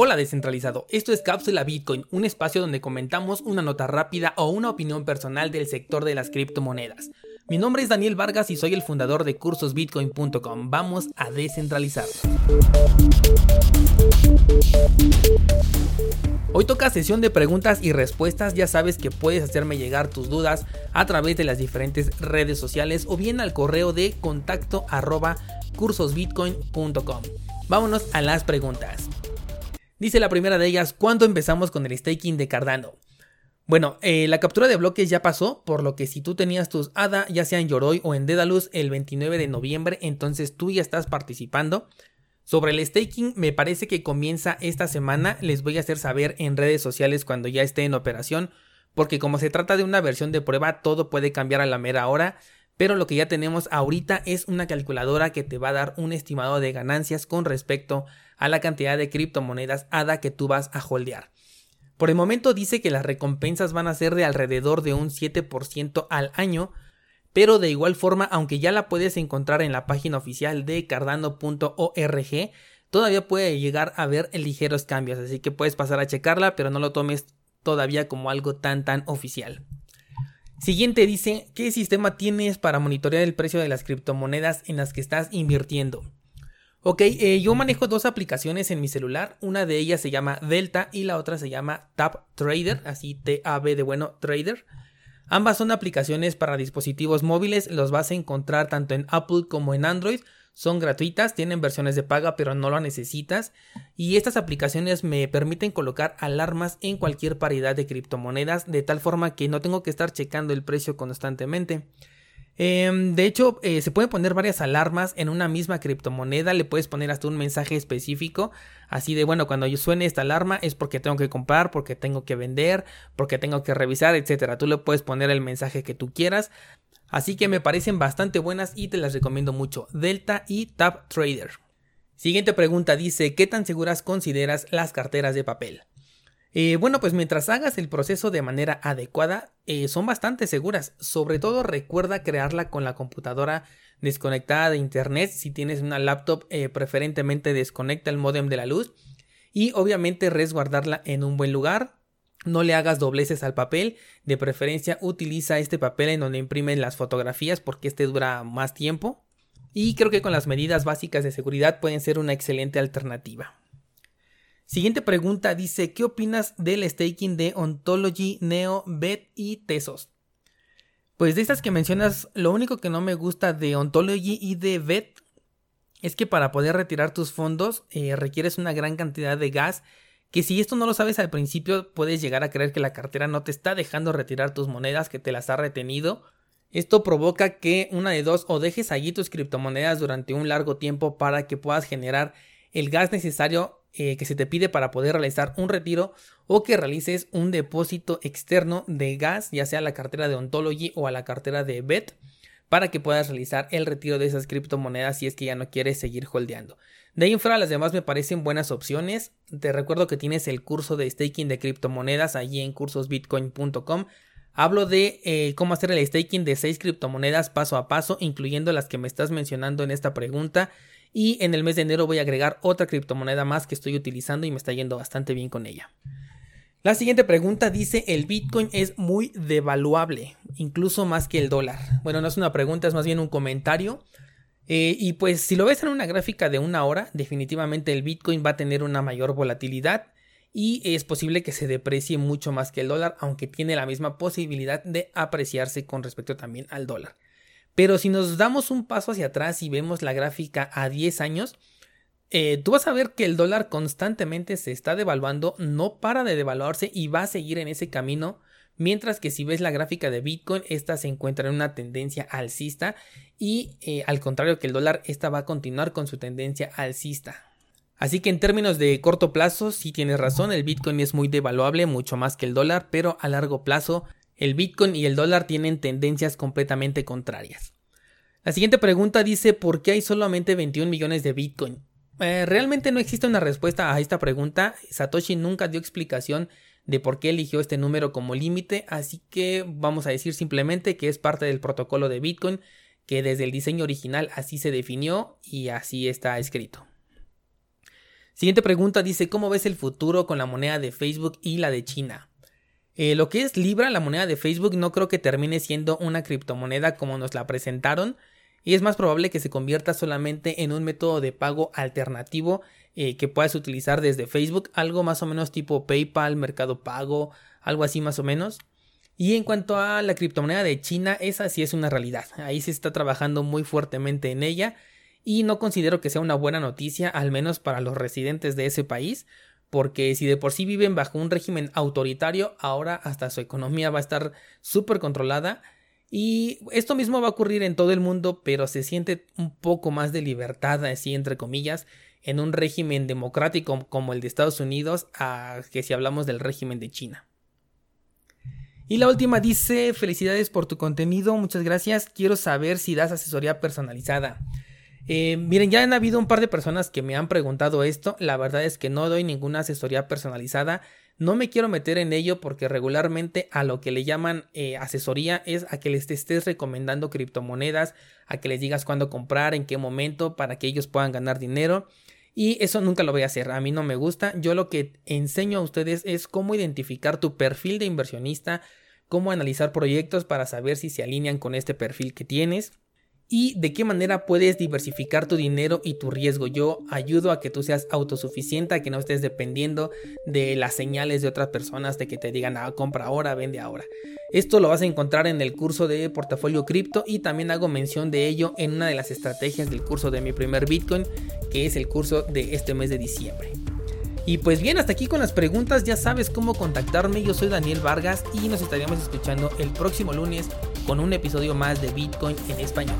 Hola descentralizado, esto es Cápsula Bitcoin, un espacio donde comentamos una nota rápida o una opinión personal del sector de las criptomonedas. Mi nombre es Daniel Vargas y soy el fundador de cursosbitcoin.com. Vamos a descentralizar. Hoy toca sesión de preguntas y respuestas, ya sabes que puedes hacerme llegar tus dudas a través de las diferentes redes sociales o bien al correo de contacto arroba cursosbitcoin.com. Vámonos a las preguntas. Dice la primera de ellas, ¿cuándo empezamos con el staking de Cardano? Bueno, eh, la captura de bloques ya pasó, por lo que si tú tenías tus ADA, ya sea en Yoroi o en Dedalus, el 29 de noviembre, entonces tú ya estás participando. Sobre el staking, me parece que comienza esta semana, les voy a hacer saber en redes sociales cuando ya esté en operación, porque como se trata de una versión de prueba, todo puede cambiar a la mera hora, pero lo que ya tenemos ahorita es una calculadora que te va a dar un estimado de ganancias con respecto a la cantidad de criptomonedas ADA que tú vas a holdear. Por el momento dice que las recompensas van a ser de alrededor de un 7% al año, pero de igual forma, aunque ya la puedes encontrar en la página oficial de cardano.org, todavía puede llegar a ver ligeros cambios, así que puedes pasar a checarla, pero no lo tomes todavía como algo tan tan oficial. Siguiente dice, ¿qué sistema tienes para monitorear el precio de las criptomonedas en las que estás invirtiendo? Ok, eh, yo manejo dos aplicaciones en mi celular. Una de ellas se llama Delta y la otra se llama Tap Trader, así T-A-B de bueno Trader. Ambas son aplicaciones para dispositivos móviles, los vas a encontrar tanto en Apple como en Android. Son gratuitas, tienen versiones de paga pero no lo necesitas. Y estas aplicaciones me permiten colocar alarmas en cualquier paridad de criptomonedas de tal forma que no tengo que estar checando el precio constantemente. Em, de hecho, eh, se pueden poner varias alarmas en una misma criptomoneda. Le puedes poner hasta un mensaje específico. Así de, bueno, cuando suene esta alarma es porque tengo que comprar, porque tengo que vender, porque tengo que revisar, etcétera. Tú le puedes poner el mensaje que tú quieras. Así que me parecen bastante buenas y te las recomiendo mucho. Delta y Tap Trader. Siguiente pregunta dice, ¿qué tan seguras consideras las carteras de papel? Eh, bueno, pues mientras hagas el proceso de manera adecuada, eh, son bastante seguras. Sobre todo recuerda crearla con la computadora desconectada de internet. Si tienes una laptop, eh, preferentemente desconecta el modem de la luz. Y obviamente resguardarla en un buen lugar. No le hagas dobleces al papel. De preferencia utiliza este papel en donde imprimen las fotografías porque este dura más tiempo. Y creo que con las medidas básicas de seguridad pueden ser una excelente alternativa. Siguiente pregunta dice, ¿qué opinas del staking de Ontology, Neo, Bet y Tesos? Pues de estas que mencionas, lo único que no me gusta de Ontology y de Bet es que para poder retirar tus fondos eh, requieres una gran cantidad de gas que si esto no lo sabes al principio puedes llegar a creer que la cartera no te está dejando retirar tus monedas, que te las ha retenido. Esto provoca que una de dos o dejes allí tus criptomonedas durante un largo tiempo para que puedas generar el gas necesario eh, que se te pide para poder realizar un retiro o que realices un depósito externo de gas, ya sea a la cartera de Ontology o a la cartera de BET, para que puedas realizar el retiro de esas criptomonedas si es que ya no quieres seguir holdeando. De ahí en fuera, las demás me parecen buenas opciones. Te recuerdo que tienes el curso de staking de criptomonedas allí en cursosbitcoin.com. Hablo de eh, cómo hacer el staking de 6 criptomonedas paso a paso, incluyendo las que me estás mencionando en esta pregunta. Y en el mes de enero voy a agregar otra criptomoneda más que estoy utilizando y me está yendo bastante bien con ella. La siguiente pregunta dice, el Bitcoin es muy devaluable, incluso más que el dólar. Bueno, no es una pregunta, es más bien un comentario. Eh, y pues si lo ves en una gráfica de una hora, definitivamente el Bitcoin va a tener una mayor volatilidad y es posible que se deprecie mucho más que el dólar, aunque tiene la misma posibilidad de apreciarse con respecto también al dólar. Pero si nos damos un paso hacia atrás y vemos la gráfica a 10 años, eh, tú vas a ver que el dólar constantemente se está devaluando, no para de devaluarse y va a seguir en ese camino. Mientras que si ves la gráfica de Bitcoin, esta se encuentra en una tendencia alcista y eh, al contrario que el dólar, esta va a continuar con su tendencia alcista. Así que en términos de corto plazo, sí tienes razón, el Bitcoin es muy devaluable, mucho más que el dólar, pero a largo plazo el Bitcoin y el dólar tienen tendencias completamente contrarias. La siguiente pregunta dice ¿por qué hay solamente 21 millones de Bitcoin? Eh, realmente no existe una respuesta a esta pregunta. Satoshi nunca dio explicación de por qué eligió este número como límite, así que vamos a decir simplemente que es parte del protocolo de Bitcoin, que desde el diseño original así se definió y así está escrito. Siguiente pregunta dice, ¿cómo ves el futuro con la moneda de Facebook y la de China? Eh, lo que es Libra, la moneda de Facebook, no creo que termine siendo una criptomoneda como nos la presentaron y es más probable que se convierta solamente en un método de pago alternativo eh, que puedas utilizar desde Facebook, algo más o menos tipo PayPal, Mercado Pago, algo así más o menos. Y en cuanto a la criptomoneda de China, esa sí es una realidad. Ahí se está trabajando muy fuertemente en ella y no considero que sea una buena noticia, al menos para los residentes de ese país, porque si de por sí viven bajo un régimen autoritario, ahora hasta su economía va a estar súper controlada. Y esto mismo va a ocurrir en todo el mundo, pero se siente un poco más de libertad, así entre comillas, en un régimen democrático como el de Estados Unidos, a que si hablamos del régimen de China. Y la última dice, felicidades por tu contenido, muchas gracias, quiero saber si das asesoría personalizada. Eh, miren, ya han habido un par de personas que me han preguntado esto. La verdad es que no doy ninguna asesoría personalizada. No me quiero meter en ello porque regularmente a lo que le llaman eh, asesoría es a que les estés recomendando criptomonedas, a que les digas cuándo comprar, en qué momento, para que ellos puedan ganar dinero. Y eso nunca lo voy a hacer, a mí no me gusta. Yo lo que enseño a ustedes es cómo identificar tu perfil de inversionista, cómo analizar proyectos para saber si se alinean con este perfil que tienes y de qué manera puedes diversificar tu dinero y tu riesgo. Yo ayudo a que tú seas autosuficiente, a que no estés dependiendo de las señales de otras personas de que te digan, ah, compra ahora, vende ahora. Esto lo vas a encontrar en el curso de portafolio cripto y también hago mención de ello en una de las estrategias del curso de mi primer Bitcoin, que es el curso de este mes de diciembre. Y pues bien, hasta aquí con las preguntas, ya sabes cómo contactarme, yo soy Daniel Vargas y nos estaríamos escuchando el próximo lunes con un episodio más de Bitcoin en español.